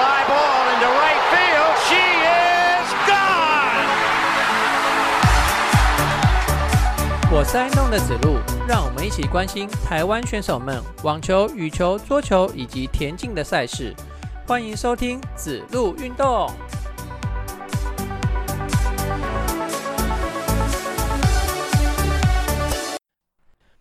fly ball into right field. She is gone. 我是爱弄的子路，让我们一起关心台湾选手们网球、羽球、桌球以及田径的赛事。欢迎收听子路运动。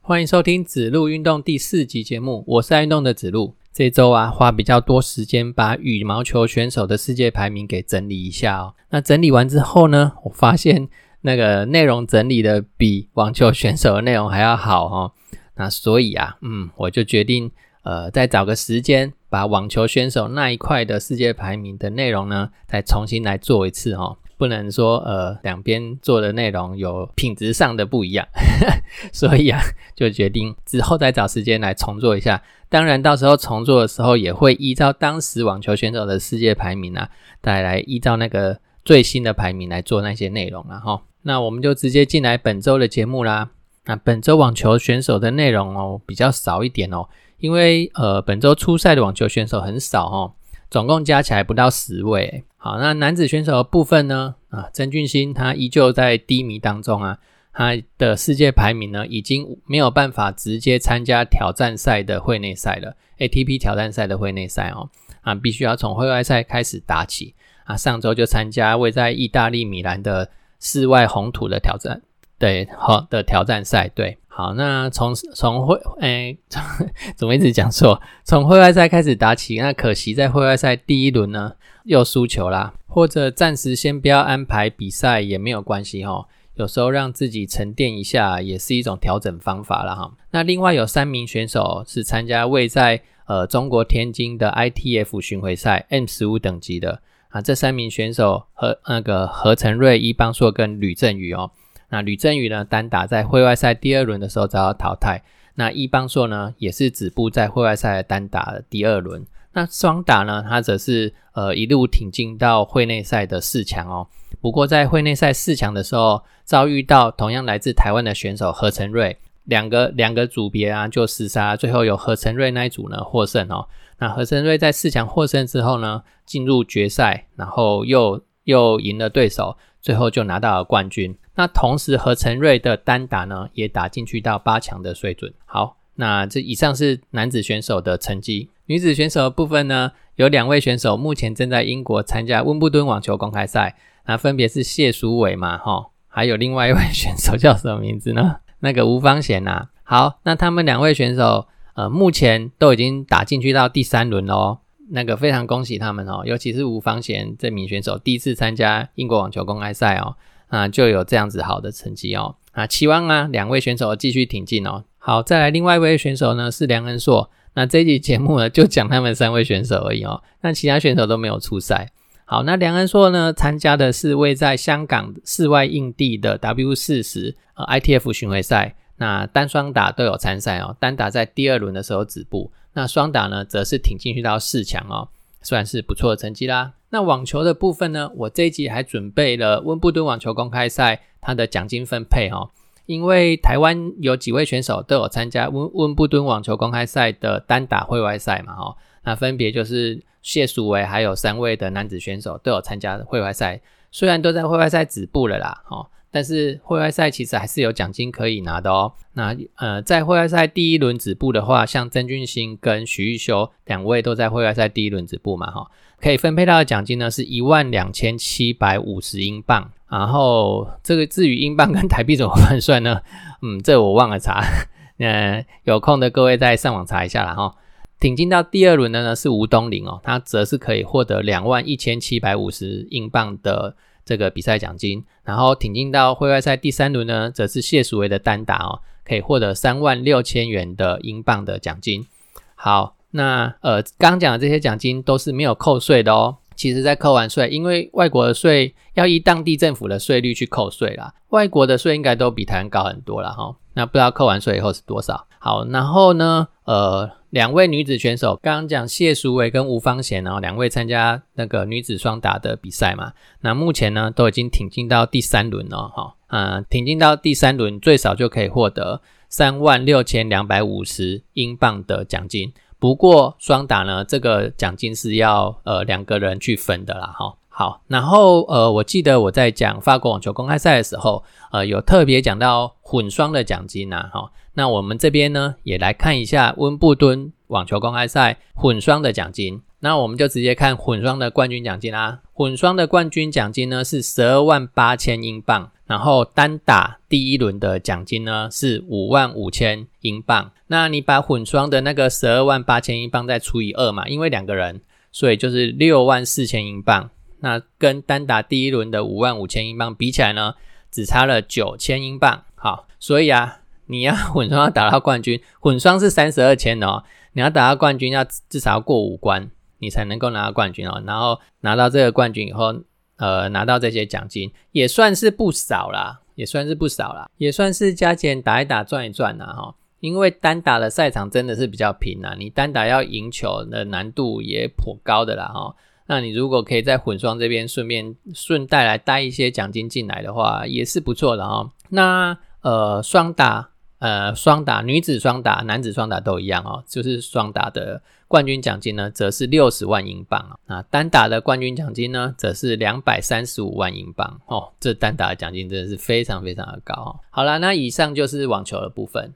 欢迎收听子路运动第四集节目，我是爱运动的子路。这周啊，花比较多时间把羽毛球选手的世界排名给整理一下哦。那整理完之后呢，我发现那个内容整理的比网球选手的内容还要好哦。那所以啊，嗯，我就决定呃，再找个时间把网球选手那一块的世界排名的内容呢，再重新来做一次哦。不能说呃两边做的内容有品质上的不一样，所以啊就决定之后再找时间来重做一下。当然到时候重做的时候也会依照当时网球选手的世界排名啊，再来依照那个最新的排名来做那些内容了哈。那我们就直接进来本周的节目啦。那本周网球选手的内容哦比较少一点哦，因为呃本周初赛的网球选手很少哦。总共加起来不到十位。好，那男子选手的部分呢？啊，曾俊欣他依旧在低迷当中啊，他的世界排名呢已经没有办法直接参加挑战赛的会内赛了，ATP 挑战赛的会内赛哦，啊，必须要从会外赛开始打起。啊，上周就参加位在意大利米兰的室外红土的挑战，对，好的挑战赛，对。好，那从从会诶，怎么一直讲错？从会外赛开始打起，那可惜在会外赛第一轮呢又输球啦。或者暂时先不要安排比赛也没有关系哈，有时候让自己沉淀一下也是一种调整方法了哈。那另外有三名选手是参加位在呃中国天津的 ITF 巡回赛 M 十五等级的啊，这三名选手和那个何成瑞、伊邦硕跟吕振宇哦。那吕振宇呢，单打在会外赛第二轮的时候遭到淘汰。那伊邦硕呢，也是止步在会外赛单打的第二轮。那双打呢，他则是呃一路挺进到会内赛的四强哦。不过在会内赛四强的时候，遭遇到同样来自台湾的选手何成瑞，两个两个组别啊就厮杀，最后由何成瑞那一组呢获胜哦。那何成瑞在四强获胜之后呢，进入决赛，然后又又赢了对手，最后就拿到了冠军。那同时，何成瑞的单打呢，也打进去到八强的水准。好，那这以上是男子选手的成绩。女子选手的部分呢，有两位选手目前正在英国参加温布顿网球公开赛，那分别是谢淑伟嘛，哈，还有另外一位选手叫什么名字呢？那个吴芳贤呐。好，那他们两位选手，呃，目前都已经打进去到第三轮喽。那个非常恭喜他们哦，尤其是吴芳贤这名选手第一次参加英国网球公开赛哦。啊，就有这样子好的成绩哦。啊，期望啊，两位选手继续挺进哦。好，再来另外一位选手呢是梁恩硕。那这一集节目呢 就讲他们三位选手而已哦。那其他选手都没有出赛。好，那梁恩硕呢参加的是位在香港室外硬地的 W 四十呃 ITF 巡回赛。那单双打都有参赛哦。单打在第二轮的时候止步。那双打呢则是挺进去到四强哦，算是不错的成绩啦。那网球的部分呢？我这一集还准备了温布顿网球公开赛它的奖金分配哈，因为台湾有几位选手都有参加温温布顿网球公开赛的单打会外赛嘛哈，那分别就是谢淑薇还有三位的男子选手都有参加会外赛，虽然都在会外赛止步了啦哈。但是会外赛其实还是有奖金可以拿的哦。那呃，在会外赛第一轮止步的话，像曾俊欣跟徐玉修两位都在会外赛第一轮止步嘛，哈，可以分配到的奖金呢是一万两千七百五十英镑。然后这个至于英镑跟台币怎么换算呢？嗯，这我忘了查。呃，有空的各位再上网查一下啦哈。挺进到第二轮的呢是吴东林哦，他则是可以获得两万一千七百五十英镑的。这个比赛奖金，然后挺进到会外赛第三轮呢，则是谢淑薇的单打哦，可以获得三万六千元的英镑的奖金。好，那呃，刚讲的这些奖金都是没有扣税的哦。其实，在扣完税，因为外国的税要依当地政府的税率去扣税啦，外国的税应该都比台湾高很多了哈。那不知道扣完税以后是多少？好，然后呢，呃。两位女子选手，刚刚讲谢淑薇跟吴芳贤哦，两位参加那个女子双打的比赛嘛。那目前呢，都已经挺进到第三轮了哈。嗯，挺进到第三轮，最少就可以获得三万六千两百五十英镑的奖金。不过双打呢，这个奖金是要呃两个人去分的啦，哈。好，然后呃，我记得我在讲法国网球公开赛的时候，呃，有特别讲到混双的奖金呐，哈。那我们这边呢，也来看一下温布敦网球公开赛混双的奖金。那我们就直接看混双的冠军奖金啦。混双的冠军奖金呢是十二万八千英镑，然后单打第一轮的奖金呢是五万五千英镑。那你把混双的那个十二万八千英镑再除以二嘛，因为两个人，所以就是六万四千英镑。那跟单打第一轮的五万五千英镑比起来呢，只差了九千英镑。好，所以啊，你要 混双要打到冠军，混双是三十二千哦，你要打到冠军要至少要过五关，你才能够拿到冠军哦。然后拿到这个冠军以后，呃，拿到这些奖金也算是不少啦，也算是不少啦，也算是加减打一打赚一赚呐哈。因为单打的赛场真的是比较平啊，你单打要赢球的难度也颇高的啦哈。那你如果可以在混双这边顺便顺带来带一些奖金进来的话，也是不错的哦。那呃双打呃双打女子双打男子双打都一样哦，就是双打的冠军奖金呢，则是六十万英镑啊。单打的冠军奖金呢，则是两百三十五万英镑哦。这单打的奖金真的是非常非常的高哦。好了，那以上就是网球的部分。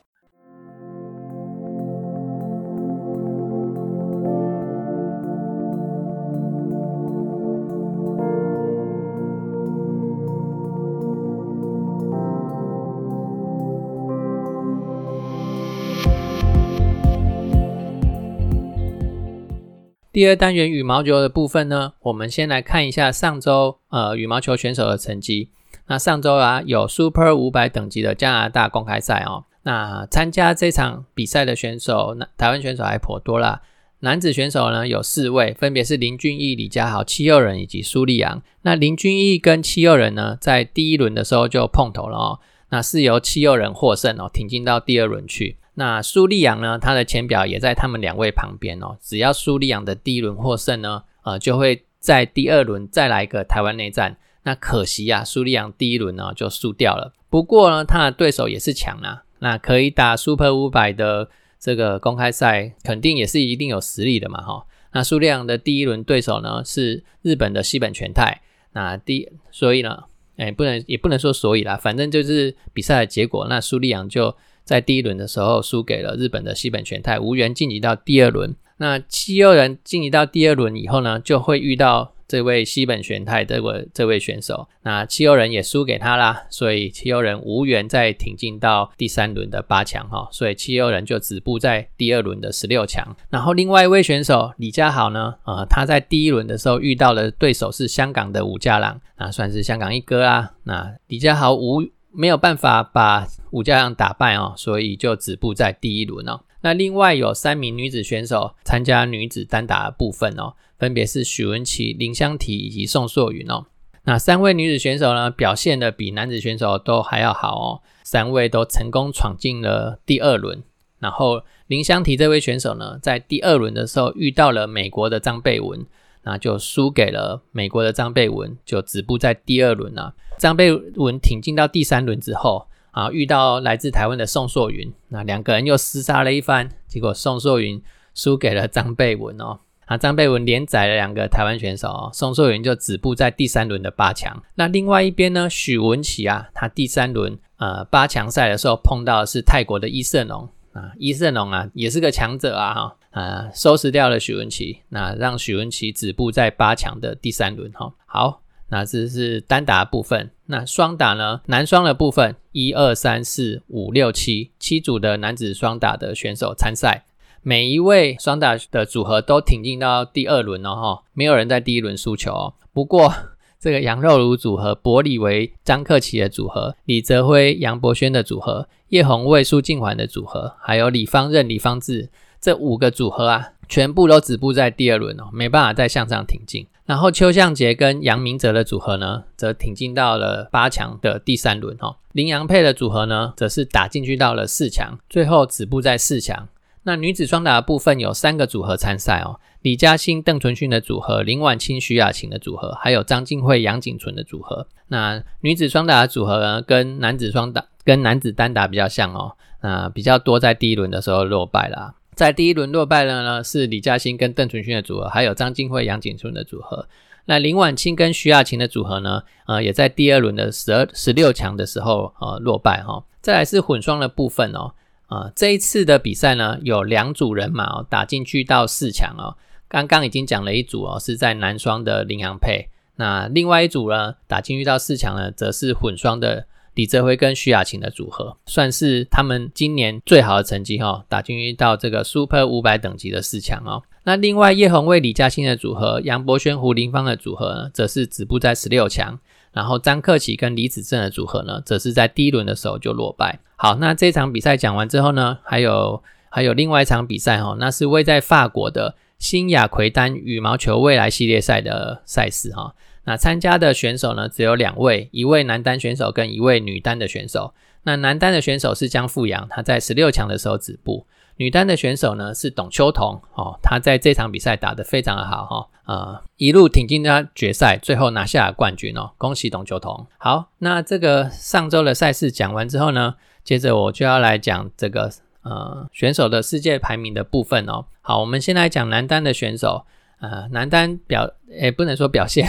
第二单元羽毛球的部分呢，我们先来看一下上周呃羽毛球选手的成绩。那上周啊有 Super 五百等级的加拿大公开赛哦。那参加这场比赛的选手，那台湾选手还颇多啦。男子选手呢有四位，分别是林俊逸、李佳豪、戚佑仁以及苏立阳。那林俊逸跟戚佑仁呢，在第一轮的时候就碰头了哦。那是由戚佑仁获胜哦，挺进到第二轮去。那苏利昂呢？他的前表也在他们两位旁边哦。只要苏利昂的第一轮获胜呢，呃，就会在第二轮再来一个台湾内战。那可惜呀，苏利昂第一轮呢就输掉了。不过呢，他的对手也是强啊。那可以打 Super 五百的这个公开赛，肯定也是一定有实力的嘛，哈。那苏利昂的第一轮对手呢是日本的西本全太。那第所以呢，哎，不能也不能说所以啦，反正就是比赛的结果。那苏利昂就。在第一轮的时候输给了日本的西本全太，无缘晋级到第二轮。那七优人晋级到第二轮以后呢，就会遇到这位西本玄太这位这位选手。那七优人也输给他啦，所以七优人无缘再挺进到第三轮的八强哈。所以七优人就止步在第二轮的十六强。然后另外一位选手李佳豪呢，呃，他在第一轮的时候遇到的对手是香港的吴家朗，那算是香港一哥啦。那李佳豪无。没有办法把武家阳打败哦，所以就止步在第一轮哦。那另外有三名女子选手参加女子单打的部分哦，分别是许文琪、林香缇以及宋硕云哦。那三位女子选手呢，表现的比男子选手都还要好哦，三位都成功闯进了第二轮。然后林香缇这位选手呢，在第二轮的时候遇到了美国的张贝文。那就输给了美国的张贝文，就止步在第二轮了。张贝文挺进到第三轮之后，啊，遇到来自台湾的宋硕云，那两个人又厮杀了一番，结果宋硕云输给了张贝文哦。啊，张贝文连宰了两个台湾选手哦，宋硕云就止步在第三轮的八强。那另外一边呢，许文琪啊，他第三轮呃八强赛的时候碰到的是泰国的伊瑟龙啊，伊瑟龙啊也是个强者啊哈。啊，收拾掉了许文琪，那让许文琪止步在八强的第三轮哈。好，那这是单打部分。那双打呢？男双的部分，一二三四五六七七组的男子双打的选手参赛，每一位双打的组合都挺进到第二轮了哈，没有人在第一轮输球。不过这个杨肉茹组合、伯里维、张克奇的组合、李泽辉、杨博轩的组合、叶红卫、苏静环的组合，还有李方任、李方志。这五个组合啊，全部都止步在第二轮哦，没办法再向上挺进。然后邱向杰跟杨明哲的组合呢，则挺进到了八强的第三轮哦。林洋配的组合呢，则是打进去到了四强，最后止步在四强。那女子双打的部分有三个组合参赛哦，李嘉欣、邓纯勋的组合，林婉清、徐雅琴的组合，还有张静慧、杨景纯的组合。那女子双打的组合呢，跟男子双打、跟男子单打比较像哦，那比较多在第一轮的时候落败啦。在第一轮落败的呢是李嘉欣跟邓淳勋的组合，还有张金惠、杨景春的组合。那林婉清跟徐雅琴的组合呢，呃，也在第二轮的十二、十六强的时候，呃，落败哈。再来是混双的部分哦，啊，这一次的比赛呢，有两组人马哦打进去到四强哦。刚刚已经讲了一组哦，是在男双的林洋配。那另外一组呢，打进去到四强呢，则是混双的李泽辉跟徐雅琴的组合，算是他们今年最好的成绩哈，打进去到这个 Super 五百等级的四强哦。那另外叶红卫、李嘉欣的组合，杨博轩、胡林芳的组合呢，则是止步在十六强。然后张克启跟李子正的组合呢，则是在第一轮的时候就落败。好，那这场比赛讲完之后呢，还有还有另外一场比赛哈，那是位在法国的新雅奎丹羽毛球未来系列赛的赛事哈。那参加的选手呢，只有两位，一位男单选手跟一位女单的选手。那男单的选手是江富阳，他在十六强的时候止步。女单的选手呢是董秋彤哦，她在这场比赛打得非常的好哈，呃，一路挺进到决赛，最后拿下了冠军哦，恭喜董秋彤。好，那这个上周的赛事讲完之后呢，接着我就要来讲这个呃选手的世界排名的部分哦。好，我们先来讲男单的选手，呃，男单表诶不能说表现，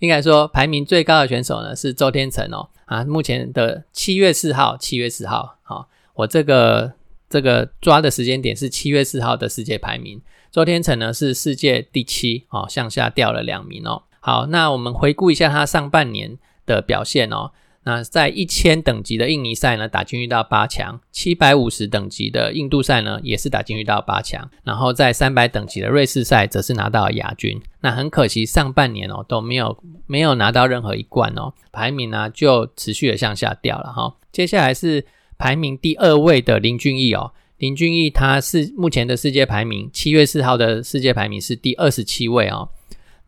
应该说排名最高的选手呢是周天成哦，啊，目前的七月四号，七月四号，好，我这个。这个抓的时间点是七月四号的世界排名，周天成呢是世界第七哦，向下掉了两名哦。好，那我们回顾一下他上半年的表现哦。那在一千等级的印尼赛呢，打进去到八强；七百五十等级的印度赛呢，也是打进去到八强。然后在三百等级的瑞士赛，则是拿到了亚军。那很可惜，上半年哦都没有没有拿到任何一冠哦，排名呢就持续的向下掉了哈。接下来是。排名第二位的林俊逸哦，林俊逸他是目前的世界排名，七月四号的世界排名是第二十七位哦。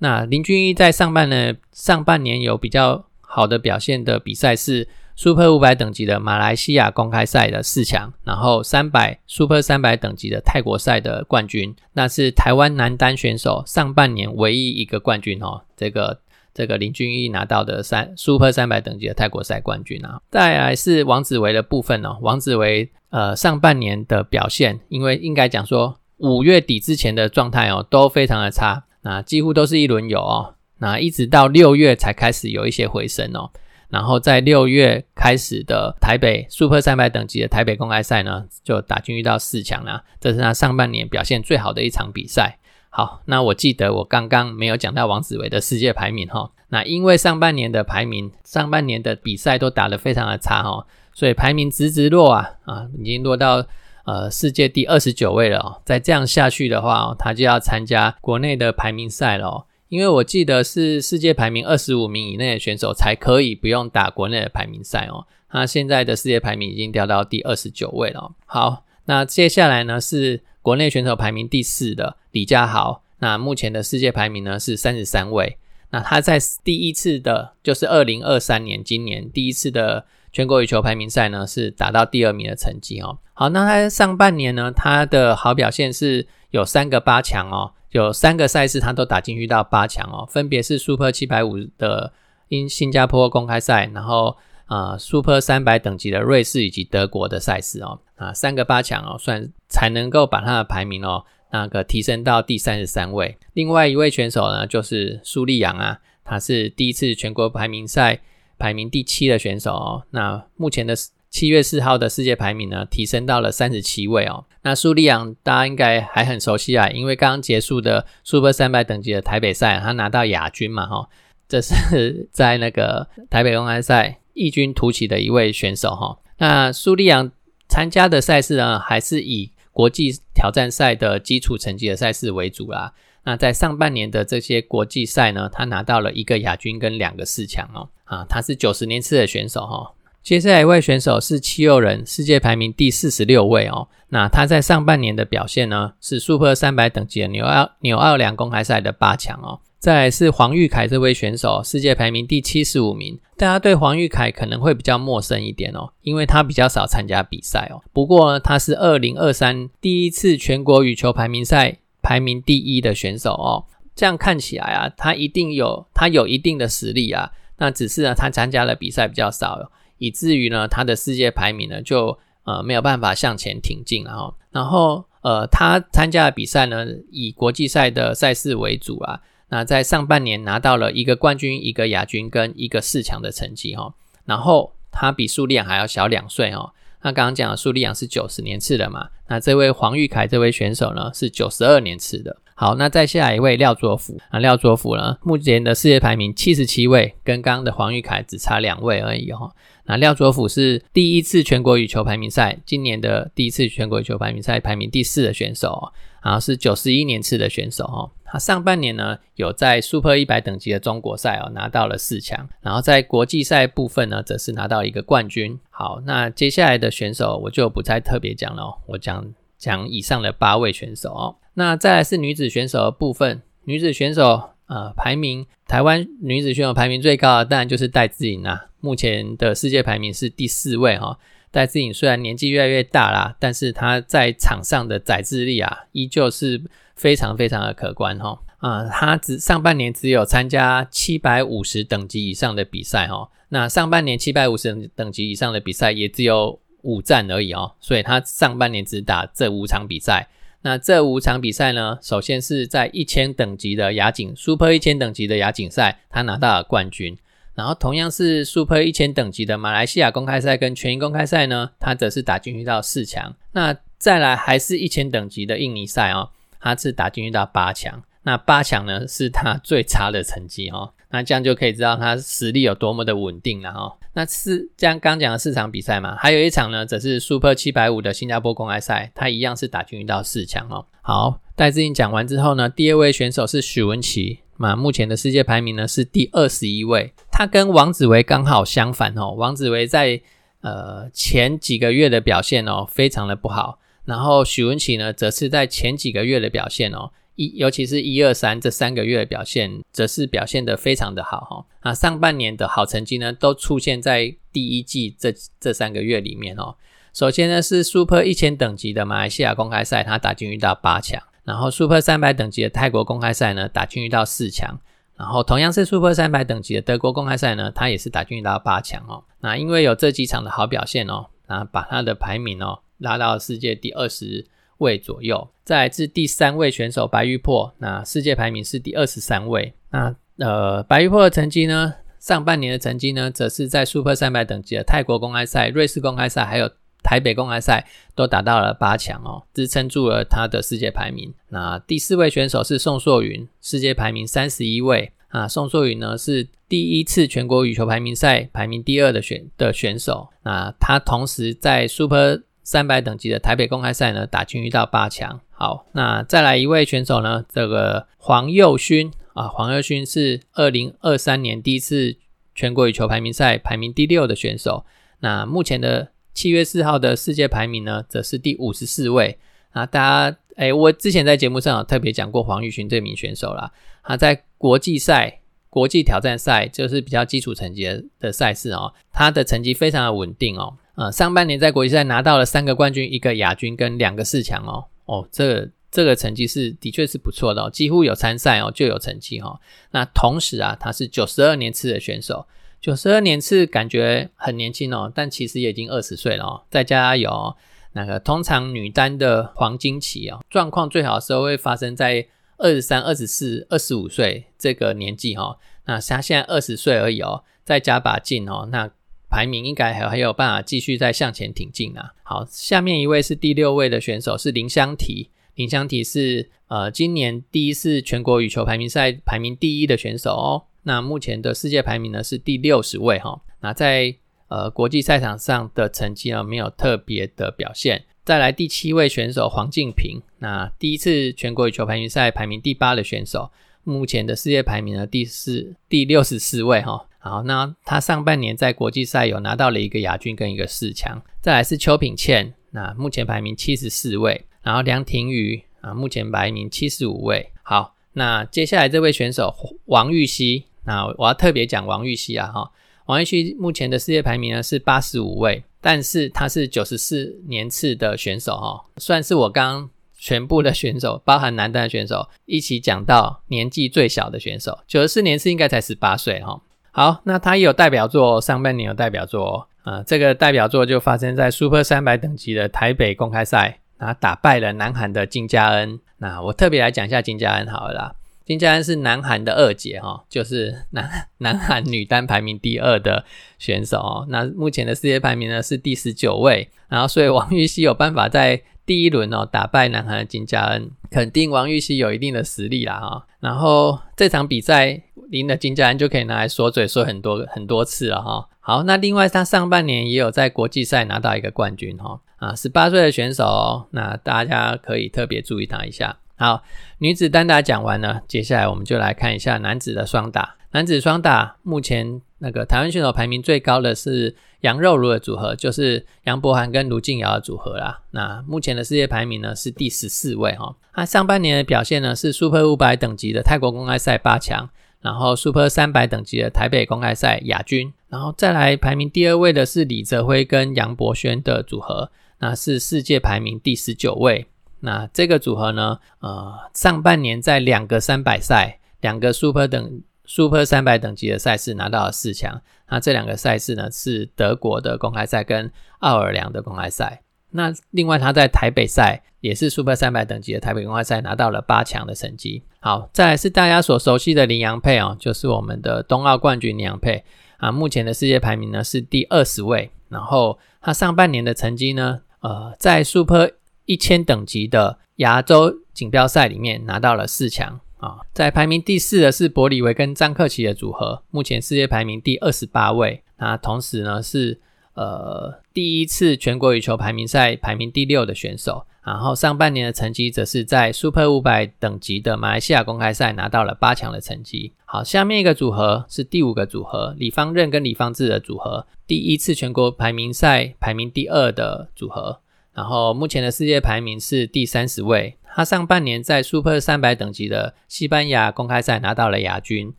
那林俊逸在上半呢上半年有比较好的表现的比赛是 Super 五百等级的马来西亚公开赛的四强，然后三百 Super 三百等级的泰国赛的冠军，那是台湾男单选手上半年唯一一个冠军哦。这个。这个林俊逸拿到的三 Super 三百等级的泰国赛冠军啊，再来是王子维的部分哦。王子维呃上半年的表现，因为应该讲说五月底之前的状态哦都非常的差，那几乎都是一轮游哦，那一直到六月才开始有一些回升哦。然后在六月开始的台北 Super 三百等级的台北公开赛呢，就打进去到四强啦，这是他上半年表现最好的一场比赛。好，那我记得我刚刚没有讲到王子维的世界排名哈，那因为上半年的排名，上半年的比赛都打得非常的差哈，所以排名直直落啊啊，已经落到呃世界第二十九位了哦。再这样下去的话哦，他就要参加国内的排名赛了，哦因为我记得是世界排名二十五名以内的选手才可以不用打国内的排名赛哦。他现在的世界排名已经掉到第二十九位了。好，那接下来呢是。国内选手排名第四的李佳豪，那目前的世界排名呢是三十三位。那他在第一次的，就是二零二三年今年第一次的全国羽球排名赛呢，是达到第二名的成绩哦。好，那他上半年呢，他的好表现是有三个八强哦，有三个赛事他都打进去到八强哦，分别是 Super 七百五的因新加坡公开赛，然后。啊，Super 三百等级的瑞士以及德国的赛事哦，啊，三个八强哦，算才能够把他的排名哦，那个提升到第三十三位。另外一位选手呢，就是苏利扬啊，他是第一次全国排名赛排名第七的选手哦。那目前的七月四号的世界排名呢，提升到了三十七位哦。那苏利昂大家应该还很熟悉啊，因为刚刚结束的 Super 三百等级的台北赛，他拿到亚军嘛，哈，这是在那个台北公开赛。异军突起的一位选手哈，那苏利昂参加的赛事呢，还是以国际挑战赛的基础成绩的赛事为主啦。那在上半年的这些国际赛呢，他拿到了一个亚军跟两个四强哦。啊，他是九十年次的选手哈。接下来一位选手是七六人，世界排名第四十六位哦。那他在上半年的表现呢，是 Super 三百等级的纽奥纽奥良公开赛的八强哦。再来是黄玉凯这位选手，世界排名第七十五名。大家对黄玉凯可能会比较陌生一点哦，因为他比较少参加比赛哦。不过他是二零二三第一次全国羽球排名赛排名第一的选手哦。这样看起来啊，他一定有他有一定的实力啊。那只是呢，他参加的比赛比较少，以至于呢，他的世界排名呢就呃没有办法向前挺进了哈。然后呃，他参加的比赛呢，以国际赛的赛事为主啊。那在上半年拿到了一个冠军、一个亚军跟一个四强的成绩哈。然后他比苏利亚还要小两岁哦。那刚刚讲的苏利亚是九十年次的嘛？那这位黄玉凯这位选手呢是九十二年次的。好，那再下一位廖卓甫啊，廖卓甫呢目前的世界排名七十七位，跟刚刚的黄玉凯只差两位而已哈。那廖卓甫是第一次全国羽球排名赛，今年的第一次全国羽球排名赛排名第四的选手，然后是九十一年次的选手哦。他上半年呢有在 Super 一百等级的中国赛哦拿到了四强，然后在国际赛部分呢则是拿到一个冠军。好，那接下来的选手我就不再特别讲了，我讲讲以上的八位选手哦。那再来是女子选手的部分，女子选手。呃，排名台湾女子选手排名最高的当然就是戴资颖啊，目前的世界排名是第四位哈。戴资颖虽然年纪越来越大啦，但是她在场上的载智力啊，依旧是非常非常的可观哈。啊，她只上半年只有参加七百五十等级以上的比赛哈，那上半年七百五十等级以上的比赛也只有五战而已哦，所以她上半年只打这五场比赛。那这五场比赛呢？首先是在一千等级的亚锦 Super 一千等级的亚锦赛，他拿到了冠军。然后同样是 Super 一千等级的马来西亚公开赛跟全英公开赛呢，他则是打进去到四强。那再来还是一千等级的印尼赛哦，他是打进去到八强。那八强呢是他最差的成绩哦。那这样就可以知道他实力有多么的稳定了哈。那是这样刚讲的四场比赛嘛，还有一场呢，则是 Super 七百五的新加坡公开赛，他一样是打进到四强哦。好，戴志颖讲完之后呢，第二位选手是许文琪，那目前的世界排名呢是第二十一位，他跟王子维刚好相反哦。王子维在呃前几个月的表现哦非常的不好，然后许文琪呢则是在前几个月的表现哦。一，尤其是一二三这三个月的表现，则是表现得非常的好哈。啊，上半年的好成绩呢，都出现在第一季这这三个月里面哦。首先呢，是 Super 一千等级的马来西亚公开赛，他打进遇到八强；然后 Super 三百等级的泰国公开赛呢，打进遇到四强；然后同样是 Super 三百等级的德国公开赛呢，他也是打进遇到八强哦。那因为有这几场的好表现哦，那把他的排名哦拉到世界第二十。位左右，再至第三位选手白玉珀，那世界排名是第二十三位。那呃，白玉珀的成绩呢？上半年的成绩呢，则是在 Super 三百等级的泰国公开赛、瑞士公开赛，还有台北公开赛都达到了八强哦，支撑住了他的世界排名。那第四位选手是宋硕云，世界排名三十一位啊。宋硕云呢是第一次全国羽球排名赛排名第二的选的选手。那他同时在 Super 三百等级的台北公开赛呢，打进到八强。好，那再来一位选手呢，这个黄佑勋啊，黄佑勋是二零二三年第一次全国羽球排名赛排名第六的选手。那目前的七月四号的世界排名呢，则是第五十四位。啊，大家，哎，我之前在节目上有特别讲过黄玉勋这名选手啦。他在国际赛、国际挑战赛，就是比较基础层级的赛事哦，他的成绩非常的稳定哦。呃，上半年在国际赛拿到了三个冠军、一个亚军跟两个四强哦，哦，这这个成绩是的确是不错的哦，几乎有参赛哦就有成绩哈。那同时啊，他是九十二年次的选手，九十二年次感觉很年轻哦，但其实也已经二十岁了哦。再加有那个通常女单的黄金期哦，状况最好的时候会发生在二十三、二十四、二十五岁这个年纪哈。那他现在二十岁而已哦，再加把劲哦，那。排名应该还还有办法继续再向前挺进啊！好，下面一位是第六位的选手是林香缇，林香缇是呃今年第一次全国羽球排名赛排名第一的选手哦。那目前的世界排名呢是第六十位哈。那在呃国际赛场上的成绩呢没有特别的表现。再来第七位选手黄静平，那第一次全国羽球排名赛排名第八的选手，目前的世界排名呢第四第六十四位哈。好，那他上半年在国际赛有拿到了一个亚军跟一个四强。再来是邱品倩，那目前排名七十四位。然后梁廷瑜啊，目前排名七十五位。好，那接下来这位选手王玉溪，那我要特别讲王玉溪啊哈。王玉溪目前的世界排名呢是八十五位，但是他是九十四年次的选手哈，算是我刚全部的选手，包含男单的选手一起讲到年纪最小的选手，九十四年是应该才十八岁哈。好，那他也有代表作，上半年有代表作啊，这个代表作就发生在 Super 三百等级的台北公开赛，那打败了南韩的金佳恩。那我特别来讲一下金佳恩好了啦。金佳恩是南韩的二姐哈，就是南 南韩女单排名第二的选手哦。那目前的世界排名呢是第十九位，然后所以王玉熙有办法在第一轮哦打败南韩的金佳恩，肯定王玉熙有一定的实力啦哈。然后这场比赛赢了金佳恩就可以拿来说嘴说很多很多次了哈。好，那另外他上半年也有在国际赛拿到一个冠军哈啊，十八岁的选手，那大家可以特别注意他一下。好，女子单打讲完了，接下来我们就来看一下男子的双打。男子双打目前那个台湾选手排名最高的是杨肉茹的组合，就是杨博涵跟卢静瑶的组合啦。那目前的世界排名呢是第十四位哈。他上半年的表现呢是 Super 五百等级的泰国公开赛八强，然后 Super 三百等级的台北公开赛亚军，然后再来排名第二位的是李泽辉跟杨博轩的组合，那是世界排名第十九位。那这个组合呢？呃，上半年在两个三百赛、两个 Super 等 Super 三百等级的赛事拿到了四强。那这两个赛事呢，是德国的公开赛跟奥尔良的公开赛。那另外他在台北赛也是 Super 三百等级的台北公开赛拿到了八强的成绩。好，再来是大家所熟悉的林洋配哦，就是我们的冬奥冠军林洋配啊。目前的世界排名呢是第二十位。然后他上半年的成绩呢，呃，在 Super 一千等级的亚洲锦标赛里面拿到了四强啊，在排名第四的是伯里维跟张克奇的组合，目前世界排名第二十八位。那同时呢是呃第一次全国羽球排名赛排名第六的选手。然后上半年的成绩则是在 Super 五百等级的马来西亚公开赛拿到了八强的成绩。好，下面一个组合是第五个组合，李方任跟李方志的组合，第一次全国排名赛排名第二的组合。然后目前的世界排名是第三十位。他上半年在 Super 三百等级的西班牙公开赛拿到了亚军，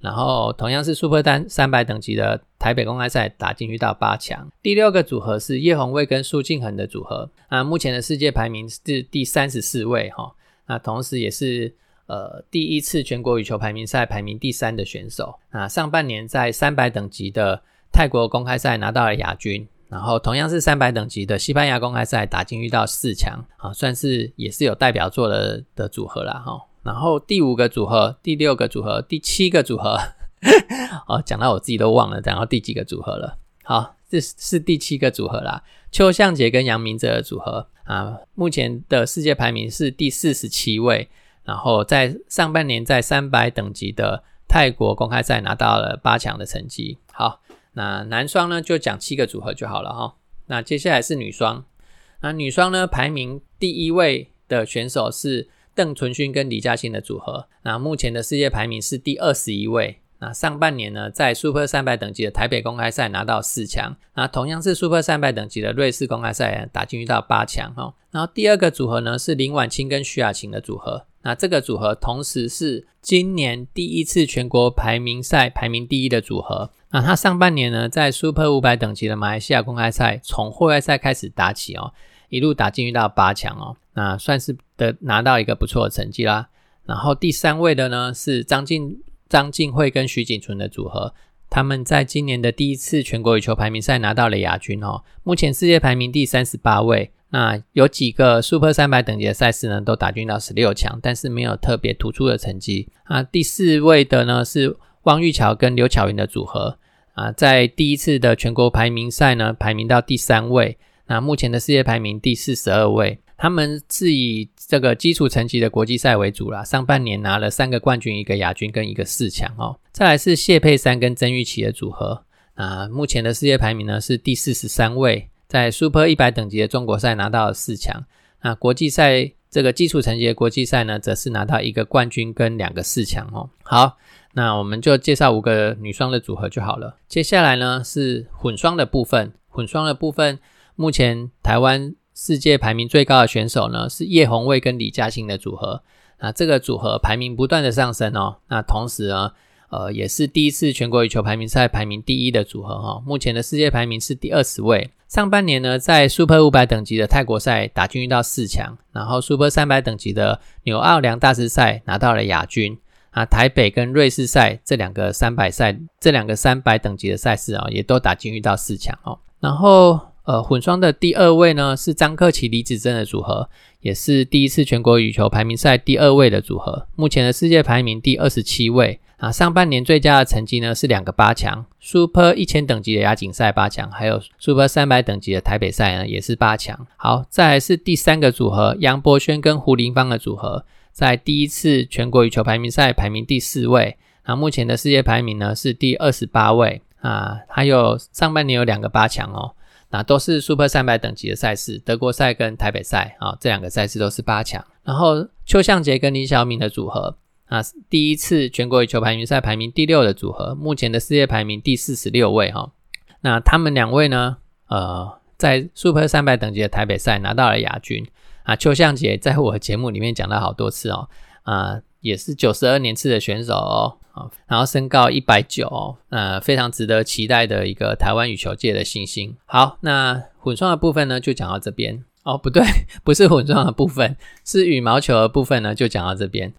然后同样是 Super 单三百等级的台北公开赛打进去到八强。第六个组合是叶红卫跟苏敬恒的组合。那目前的世界排名是第三十四位哈。那同时也是呃第一次全国羽球排名赛排名第三的选手。啊上半年在三百等级的泰国公开赛拿到了亚军。然后同样是三百等级的西班牙公开赛打进遇到四强啊，算是也是有代表作的的组合了哈。然后第五个组合、第六个组合、第七个组合，哦，讲到我自己都忘了，讲到第几个组合了。好，这是第七个组合啦，邱向杰跟杨明哲的组合啊，目前的世界排名是第四十七位。然后在上半年在三百等级的泰国公开赛拿到了八强的成绩。好。那男双呢，就讲七个组合就好了哈。那接下来是女双，那女双呢，排名第一位的选手是邓淳勋跟李嘉欣的组合。那目前的世界排名是第二十一位。那上半年呢，在 Super 三百等级的台北公开赛拿到四强。那同样是 Super 三百等级的瑞士公开赛打进去到八强哈。然后第二个组合呢，是林婉清跟徐雅琴的组合。那这个组合同时是今年第一次全国排名赛排名第一的组合。那他上半年呢，在 Super 五百等级的马来西亚公开赛，从户外赛开始打起哦，一路打进去到八强哦，那算是的拿到一个不错的成绩啦。然后第三位的呢是张静张静慧跟徐景纯的组合，他们在今年的第一次全国羽球排名赛拿到了亚军哦，目前世界排名第三十八位。那有几个 Super 三百等级的赛事呢，都打进到十六强，但是没有特别突出的成绩。啊，第四位的呢是汪玉桥跟刘巧云的组合，啊，在第一次的全国排名赛呢，排名到第三位。那目前的世界排名第四十二位。他们是以这个基础层级的国际赛为主啦，上半年拿了三个冠军、一个亚军跟一个四强哦。再来是谢佩珊跟曾玉琪的组合，啊，目前的世界排名呢是第四十三位。在 Super 一百等级的中国赛拿到了四强，那国际赛这个基础层级的国际赛呢，则是拿到一个冠军跟两个四强哦。好，那我们就介绍五个女双的组合就好了。接下来呢是混双的部分，混双的部分，目前台湾世界排名最高的选手呢是叶红卫跟李嘉欣的组合，那这个组合排名不断的上升哦。那同时呢。呃，也是第一次全国羽球排名赛排名第一的组合哈。目前的世界排名是第二十位。上半年呢，在 Super 五百等级的泰国赛打进到四强，然后 Super 三百等级的纽奥良大师赛拿到了亚军啊。台北跟瑞士赛这两个三百赛，这两个三百等级的赛事啊，也都打进遇到四强哦。然后呃，混双的第二位呢是张克奇李子珍的组合，也是第一次全国羽球排名赛第二位的组合，目前的世界排名第二十七位。啊，上半年最佳的成绩呢是两个八强，Super 一千等级的亚锦赛八强，还有 Super 三百等级的台北赛呢也是八强。好，再来是第三个组合，杨博轩跟胡林芳的组合，在第一次全国羽球排名赛排名第四位，那目前的世界排名呢是第二十八位啊。还有上半年有两个八强哦，那都是 Super 三百等级的赛事，德国赛跟台北赛啊，这两个赛事都是八强。然后邱向杰跟李晓敏的组合。啊第一次全国羽球排名赛排名第六的组合，目前的世界排名第四十六位哈。那他们两位呢？呃，在 Super 三百等级的台北赛拿到了亚军啊。邱向杰在我节目里面讲了好多次哦，啊，也是九十二年次的选手哦，啊，然后身高一百九，呃，非常值得期待的一个台湾羽球界的新星。好，那混双的部分呢，就讲到这边哦。不对，不是混双的部分，是羽毛球的部分呢，就讲到这边。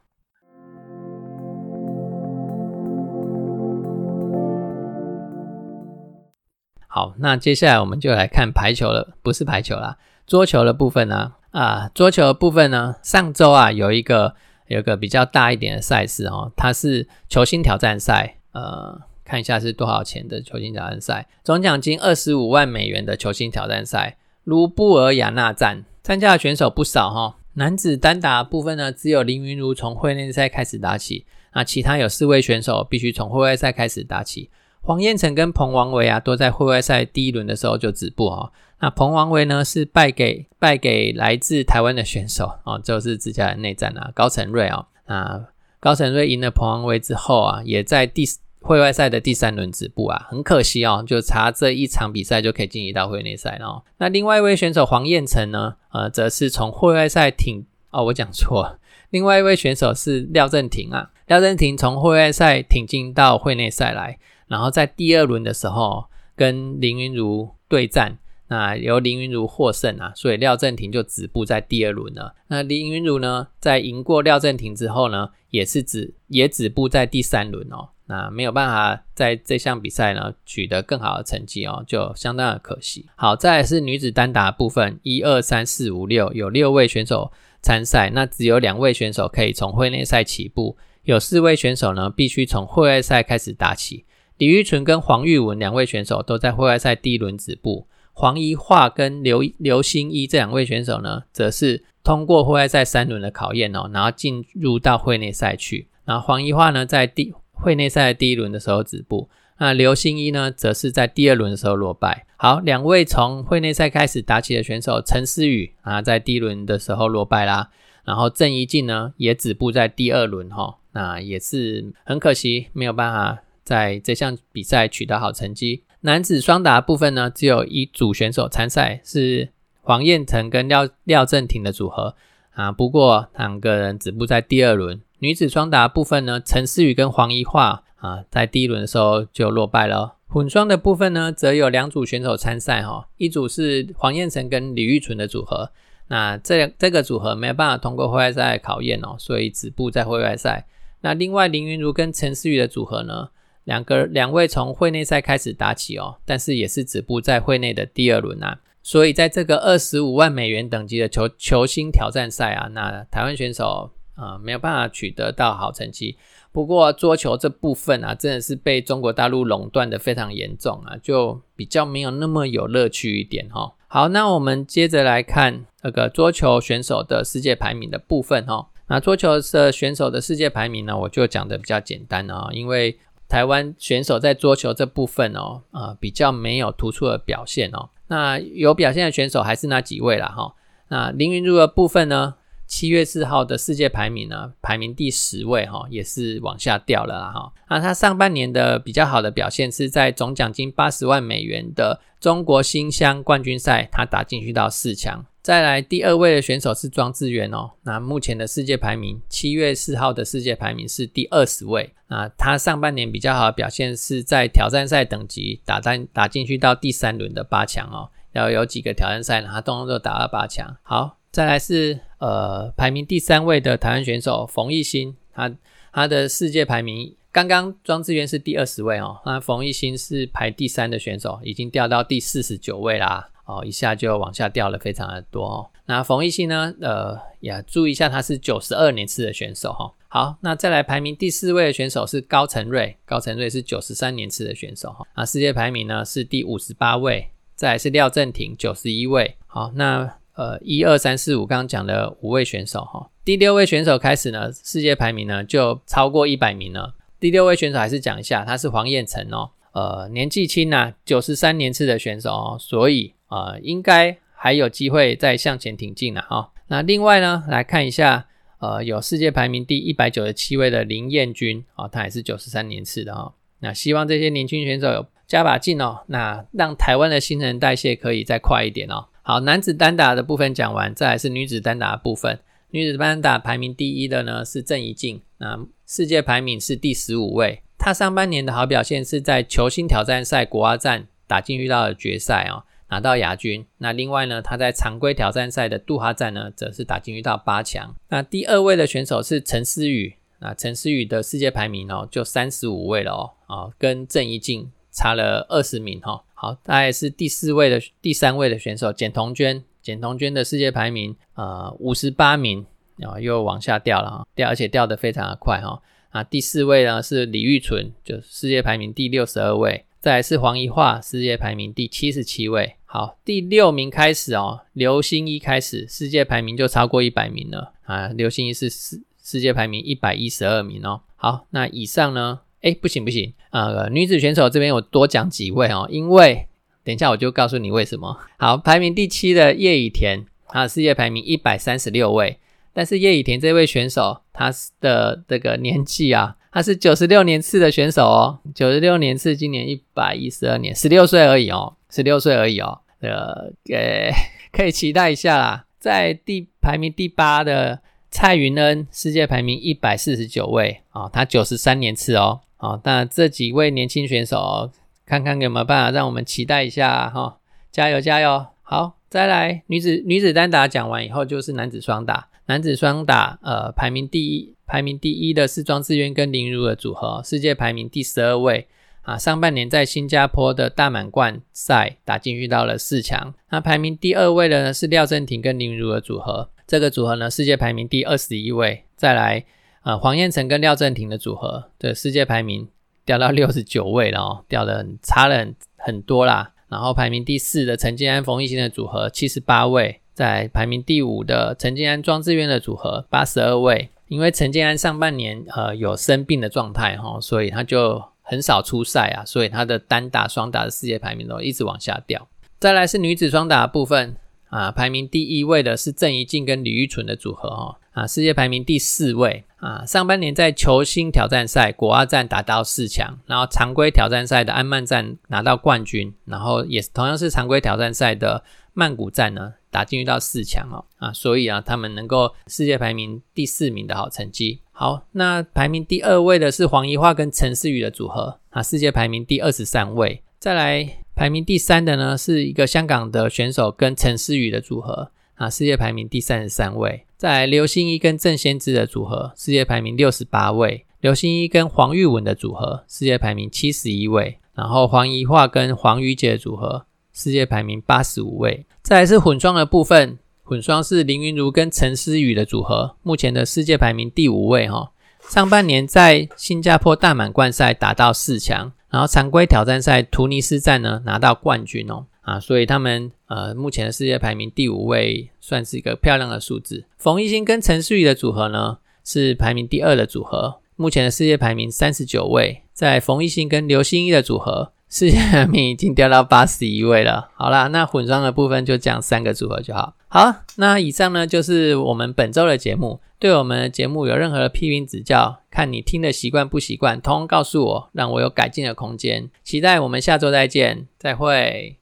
好，那接下来我们就来看排球了，不是排球啦，桌球的部分呢？啊桌球部分呢，上周啊有一个有一个比较大一点的赛事哦，它是球星挑战赛，呃，看一下是多少钱的球星挑战赛，总奖金二十五万美元的球星挑战赛，卢布尔雅纳站，参加的选手不少哈。男子单打部分呢，只有林云如从会内赛开始打起，那其他有四位选手必须从会外赛开始打起。黄彦成跟彭王维啊，都在会外赛第一轮的时候就止步哦。那彭王维呢，是败给败给来自台湾的选手哦，就是自家的内战啊，高成瑞哦。那高成瑞赢了彭王维之后啊，也在第会外赛的第三轮止步啊，很可惜哦，就差这一场比赛就可以晋级到会内赛哦。那另外一位选手黄彦成呢，呃，则是从会外赛挺哦，我讲错，另外一位选手是廖振廷啊，廖振廷从会外赛挺进到会内赛来。然后在第二轮的时候跟林云如对战，那由林云如获胜啊，所以廖振廷就止步在第二轮了。那林云如呢，在赢过廖振廷之后呢，也是止也止步在第三轮哦。那没有办法在这项比赛呢取得更好的成绩哦，就相当的可惜。好，再来是女子单打部分，一二三四五六有六位选手参赛，那只有两位选手可以从会内赛起步，有四位选手呢必须从会外赛开始打起。李玉纯跟黄玉文两位选手都在会外赛第一轮止步，黄一桦跟刘刘星一这两位选手呢，则是通过户外赛三轮的考验哦，然后进入到会内赛去。然后黄一桦呢，在第会内赛第一轮的时候止步，那刘星一呢，则是在第二轮的时候落败。好，两位从会内赛开始打起的选手，陈思宇啊，在第一轮的时候落败啦。然后郑怡静呢，也止步在第二轮哈，那也是很可惜，没有办法。在这项比赛取得好成绩。男子双打部分呢，只有一组选手参赛，是黄彦成跟廖廖振廷的组合啊。不过两个人止步在第二轮。女子双打部分呢，陈思雨跟黄怡桦啊，在第一轮的时候就落败了。混双的部分呢，则有两组选手参赛哈，一组是黄彦成跟李玉纯的组合，那这这个组合没有办法通过户外赛考验哦，所以止步在户外赛。那另外林云如跟陈思雨的组合呢？两个两位从会内赛开始打起哦，但是也是止步在会内的第二轮啊。所以在这个二十五万美元等级的球球星挑战赛啊，那台湾选手啊没有办法取得到好成绩。不过桌球这部分啊，真的是被中国大陆垄断的非常严重啊，就比较没有那么有乐趣一点哈。好，那我们接着来看那个桌球选手的世界排名的部分哈。那桌球的选手的世界排名呢，我就讲的比较简单啊，因为。台湾选手在桌球这部分哦，呃，比较没有突出的表现哦。那有表现的选手还是那几位了哈。那林云如的部分呢，七月四号的世界排名呢，排名第十位哈，也是往下掉了哈。那他上半年的比较好的表现是在总奖金八十万美元的中国新乡冠军赛，他打进去到四强。再来第二位的选手是庄智渊哦，那目前的世界排名七月四号的世界排名是第二十位啊。他上半年比较好的表现是在挑战赛等级打单打进去到第三轮的八强哦，要有几个挑战赛呢，他通通都打到八强。好，再来是呃排名第三位的台湾选手冯艺兴，他他的世界排名。刚刚庄智渊是第二十位哦，那冯艺兴是排第三的选手，已经掉到第四十九位啦。哦，一下就往下掉了非常的多哦。那冯艺兴呢？呃，也注意一下，他是九十二年次的选手哈。好，那再来排名第四位的选手是高承瑞，高承瑞是九十三年次的选手哈。啊，世界排名呢是第五十八位，再来是廖正廷九十一位。好，那呃一二三四五刚刚讲的五位选手哈，第六位选手开始呢，世界排名呢就超过一百名了。第六位选手还是讲一下，他是黄彦成哦，呃年纪轻呐，九十三年次的选手哦，所以呃应该还有机会再向前挺进了哈。那另外呢，来看一下，呃，有世界排名第一百九十七位的林彦君啊，他也是九十三年次的哈。那希望这些年轻选手有加把劲哦，那让台湾的新陈代谢可以再快一点哦。好，男子单打的部分讲完，再来是女子单打的部分。女子单打排名第一的呢是郑怡静，那世界排名是第十五位。她上半年的好表现是在球星挑战赛国蛙站打进遇到了决赛哦。拿到亚军。那另外呢，他在常规挑战赛的杜哈站呢，则是打进到八强。那第二位的选手是陈思雨。那陈思雨的世界排名哦，就三十五位了哦，啊，跟郑怡静差了二十名哈。好，大概是第四位的第三位的选手简彤娟。简彤娟的世界排名呃五十八名，啊，又往下掉了哈，掉而且掉的非常的快哈。啊，第四位呢是李玉纯，就世界排名第六十二位。再来是黄怡桦，世界排名第七十七位。好，第六名开始哦，刘星一开始，世界排名就超过一百名了啊。刘星一是世世界排名一百一十二名哦。好，那以上呢？哎，不行不行啊！女子选手这边我多讲几位哦，因为等一下我就告诉你为什么。好，排名第七的叶以田，她世界排名一百三十六位，但是叶以田这位选手，她的这个年纪啊。他是九十六年次的选手哦，九十六年次，今年一百一十二年，十六岁而已哦，十六岁而已哦，呃，给，可以期待一下啦。在第排名第八的蔡云恩，世界排名一百四十九位啊，他九十三年次哦，好，那这几位年轻选手，看看有没有办法让我们期待一下哈，加油加油！好，再来女子女子单打讲完以后，就是男子双打，男子双打，呃，排名第一。排名第一的是庄智渊跟林如的组合，世界排名第十二位啊。上半年在新加坡的大满贯赛打进遇到了四强。那排名第二位的呢是廖正廷跟林如的组合，这个组合呢世界排名第二十一位。再来啊黄彦成跟廖正廷的组合的世界排名掉到六十九位了哦，掉的差了很很多啦。然后排名第四的陈建安冯艺兴的组合七十八位，在排名第五的陈建安庄智渊的组合八十二位。因为陈建安上半年呃有生病的状态哈，所以他就很少出赛啊，所以他的单打、双打的世界排名都一直往下掉。再来是女子双打部分啊，排名第一位的是郑怡静跟李玉纯的组合哦啊，世界排名第四位啊。上半年在球星挑战赛国二站打到四强，然后常规挑战赛的安曼站拿到冠军，然后也同样是常规挑战赛的曼谷站呢。打进去到四强哦啊，所以啊，他们能够世界排名第四名的好成绩。好，那排名第二位的是黄怡桦跟陈思雨的组合啊，世界排名第二十三位。再来排名第三的呢，是一个香港的选手跟陈思雨的组合啊，世界排名第三十三位。再来刘星一跟郑先知的组合，世界排名六十八位。刘星一跟黄玉文的组合，世界排名七十一位。然后黄怡桦跟黄瑜杰的组合。世界排名八十五位，再来是混双的部分，混双是林云如跟陈思雨的组合，目前的世界排名第五位哈。上半年在新加坡大满贯赛打到四强，然后常规挑战赛突尼斯站呢拿到冠军哦啊，所以他们呃目前的世界排名第五位，算是一个漂亮的数字。冯艺兴跟陈思雨的组合呢是排名第二的组合，目前的世界排名三十九位，在冯艺兴跟刘欣一的组合。世界排名已经掉到八十一位了。好啦，那混双的部分就讲三个组合就好。好，那以上呢就是我们本周的节目。对我们的节目有任何的批评指教，看你听的习惯不习惯，通通告诉我，让我有改进的空间。期待我们下周再见，再会。